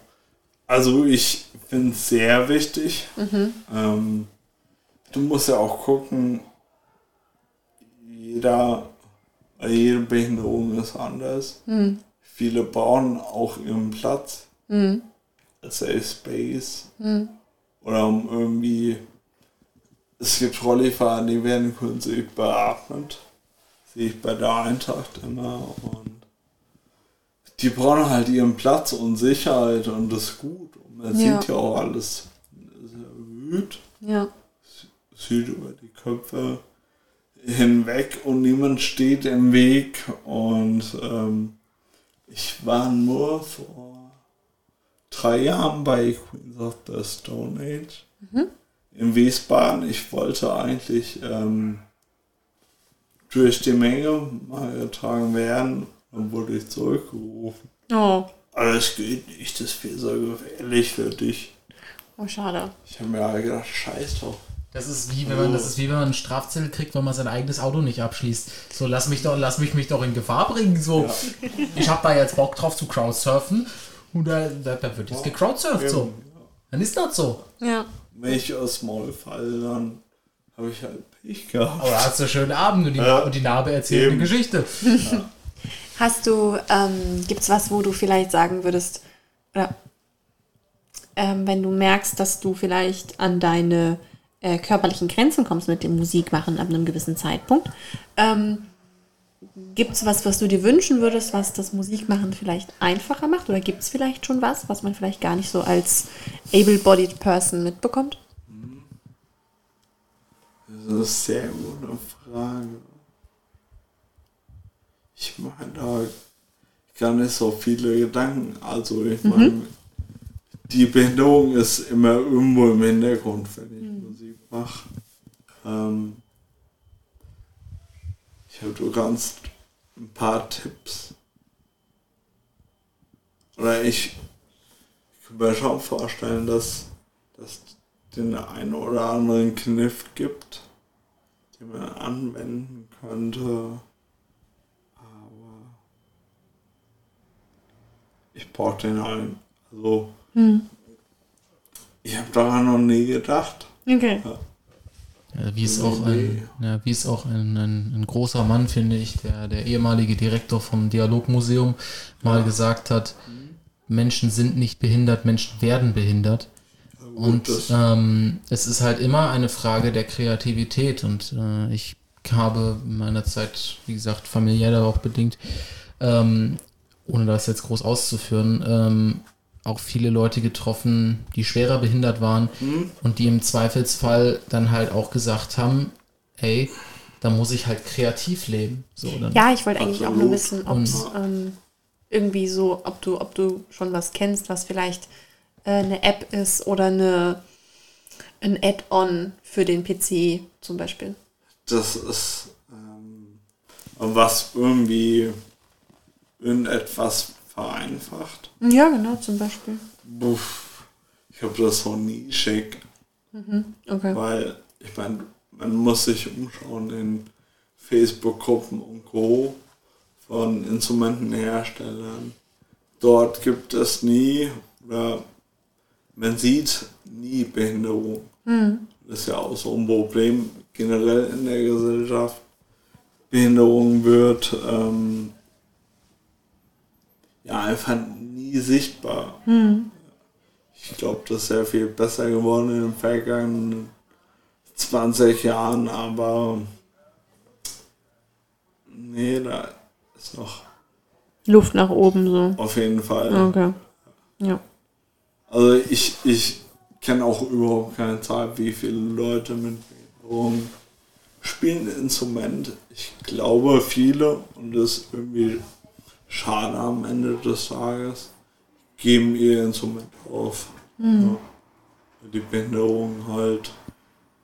Also ich finde es sehr wichtig. Ähm, du musst ja auch gucken, jeder, jede Behinderung ist anders. Hm. Viele brauchen auch ihren Platz Hm. als Safe Space. Hm. Oder um irgendwie. Es gibt Rollifahrer, die werden künstlich beatmet. Sehe ich bei der Eintracht immer. Und die brauchen halt ihren Platz und Sicherheit und das ist gut. Und man Ja. sieht ja auch alles sehr wüt. Ja. sieht über die Köpfe hinweg und niemand steht im Weg. Und ähm, ich war nur vor drei Jahren bei Queens of the Stone Age in Wiesbaden. Ich wollte eigentlich ähm, durch die Menge mal getragen werden. Dann wurde ich zurückgerufen. Oh. Aber es geht nicht, das wäre so gefährlich für dich. Oh, schade. Ich habe mir halt gedacht, scheiß drauf. Das ist wie wenn man, das ist wie wenn man einen Strafzettel kriegt, wenn man sein eigenes Auto nicht abschließt. So, lass mich doch, lass mich mich doch in Gefahr bringen. So, ich habe da jetzt Bock drauf zu crowdsurfen und da, da, da wird jetzt gecrowdsurft so. Dann ist das so. Ja. Wenn ich aus Maul falle, dann habe ich halt Pech gehabt. Aber da hast du einen schönen Abend und die, Ja. und die Narbe erzählt Eben. eine Geschichte. Hast du, ähm, gibt's was, wo du vielleicht sagen würdest, oder ähm, wenn du merkst, dass du vielleicht an deine äh, körperlichen Grenzen kommst mit dem Musikmachen ab einem gewissen Zeitpunkt, ähm, gibt's was, was du dir wünschen würdest, was das Musikmachen vielleicht einfacher macht? Oder gibt's vielleicht schon was, was man vielleicht gar nicht so als able-bodied Person mitbekommt? Das ist eine sehr gute Frage. Ich mache da gar nicht so viele Gedanken. Also ich meine, die Behinderung ist immer irgendwo im Hintergrund, wenn ich Musik mache. Ähm, ich habe du kannst ein paar Tipps. Oder ich, ich kann mir schon vorstellen, dass dass den einen oder anderen Kniff gibt, den man anwenden könnte. Aber ich brauche den halt. Also, ich habe daran noch nie gedacht. Okay. Ja, wie es auch ein, ja, wie es auch ein, ein, ein großer Mann, finde ich, der, der ehemalige Direktor vom Dialogmuseum mal gesagt hat, Menschen sind nicht behindert, Menschen werden behindert. Und ähm, es ist halt immer eine Frage der Kreativität. Und äh, ich habe in meiner Zeit, wie gesagt, familiär auch bedingt, ähm, ohne das jetzt groß auszuführen, ähm, auch viele Leute getroffen, die schwerer behindert waren und die im Zweifelsfall dann halt auch gesagt haben, ey, da muss ich halt kreativ leben. So, dann, Ja, ich wollte eigentlich auch nur wissen, ob es ähm, irgendwie so, ob du, ob du schon was kennst, was vielleicht äh, eine App ist oder eine, ein Add-on für den PC zum Beispiel. Das ist ähm, was irgendwie irgendetwas vereinfacht. Ja, genau, zum Beispiel. Buff, ich habe das so nie schick, Okay. weil ich meine, man muss sich umschauen in Facebook-Gruppen und Co. von Instrumentenherstellern. Dort gibt es nie, oder man sieht nie Behinderung. Das ist ja auch so ein Problem generell in der Gesellschaft. Behinderung wird ähm, ja einfach nie sichtbar. Ich glaube, das ist sehr viel besser geworden in den vergangenen 20 Jahren, aber nee, da ist noch Luft nach oben so. auf jeden Fall. Okay. Ja. Also ich, ich kenne auch überhaupt keine Zahl, wie viele Leute mit Behinderung spielen ein Instrument. Ich glaube viele und das ist irgendwie schade am Ende des Tages, geben ihr Instrument auf. Ja. Weil Die Behinderung halt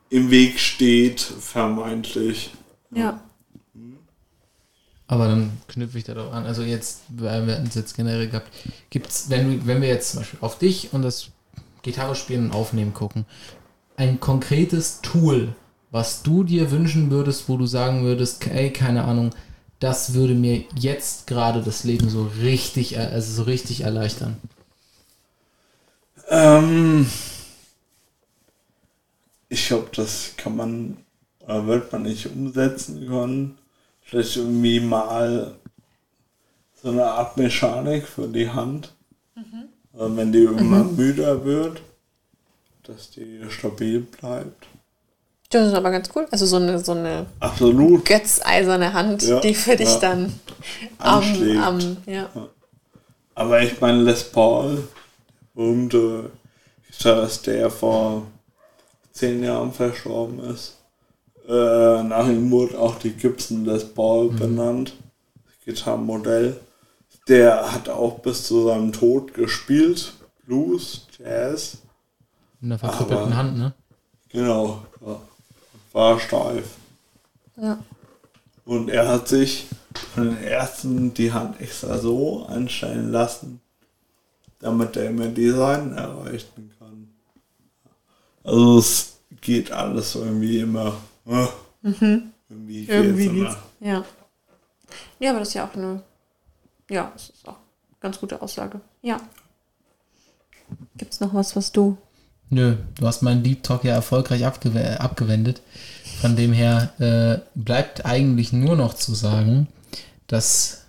im Weg steht, vermeintlich. Ja. Aber dann knüpfe ich da doch an. Also jetzt, weil wir uns jetzt generell gehabt, gibt's, wenn wenn wir jetzt zum Beispiel auf dich und das Gitarre spielen und aufnehmen gucken, ein konkretes Tool, was du dir wünschen würdest, wo du sagen würdest, ey, keine Ahnung, das würde mir jetzt gerade das Leben so richtig, also so richtig erleichtern. Ähm, ich glaube, das kann man, oder wird man nicht umsetzen können. vielleicht irgendwie mal so eine Art Mechanik für die Hand. Also wenn die irgendwann müder wird, dass die stabil bleibt. Das ist aber ganz cool. Also so eine, so eine Absolut. götzeiserne Hand, Ja, die für dich ja. dann am, Anschlägt. am ja. Aber ich meine, Les Paul, der berühmte Gitarrist, der vor zehn Jahren verstorben ist, äh, nach ihm wurde auch die Gibson Les Paul benannt, das Gitarrenmodell. Der hat auch bis zu seinem Tod gespielt, Blues, Jazz, In der verkrüppelten Hand, ne? genau, ja. War steif. ja. Und er hat sich von den Ärzten die Hand extra so einstellen lassen, damit er immer Design erreichen kann. Also es geht alles irgendwie immer. äh, Irgendwie, geht's Irgendwie immer. geht's. Ja. Ja, aber das ist ja auch eine. Ja, das ist auch eine ganz gute Aussage. Ja. Gibt es noch was, was du. Nö, du hast meinen Deep Talk ja erfolgreich abgew abgewendet. Von dem her äh, bleibt eigentlich nur noch zu sagen, dass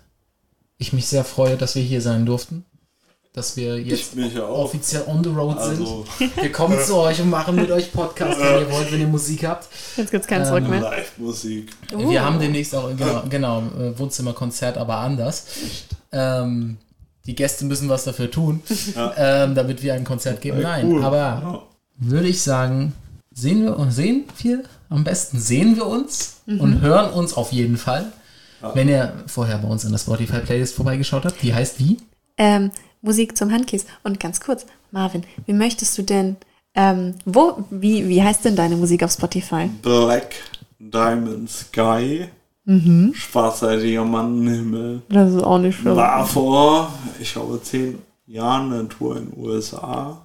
ich mich sehr freue, dass wir hier sein durften. Dass wir jetzt auch. offiziell on the road Also sind. Wir kommen zu euch und machen mit euch Podcast, wenn ihr wollt, wenn ihr Musik habt. Jetzt gibt es keinen Ähm, Zurück mehr. Live-Musik. Uh. Wir haben demnächst auch, genau, genau äh, Wohnzimmerkonzert, aber anders. Ähm, die Gäste müssen was dafür tun, ähm, damit wir ein Konzert geben. Nein, Cool. aber Ja. würde ich sagen, sehen wir uns, sehen wir am besten, sehen wir uns und hören uns auf jeden Fall. Wenn ihr vorher bei uns in der Spotify-Playlist vorbeigeschaut habt, die heißt wie? Ähm, Musik zum Handkiss. Und ganz kurz, Marvin, wie möchtest du denn. Ähm, wo, wie, wie heißt denn deine Musik auf Spotify? Black Diamond Sky. Schwarzer Diamantenhimmel. Das ist auch nicht schlimm. War vor, ich glaube, zehn Jahren eine Tour in den USA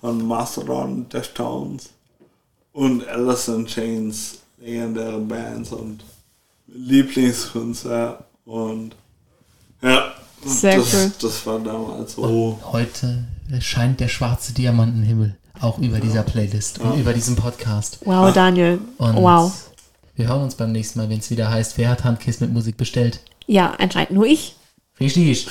von Mastodon, Deftones und Alice in Chains, legendäre Bands und Lieblingskünstler und ja, Sehr das, cool. das war damals so. Heute scheint der schwarze Diamantenhimmel auch über dieser Playlist und über diesem Podcast. Wow, Daniel. Und wow. Wir hören uns beim nächsten Mal, wenn es wieder heißt, wer hat Handkiss mit Musik bestellt? Ja, anscheinend nur ich. Richtig.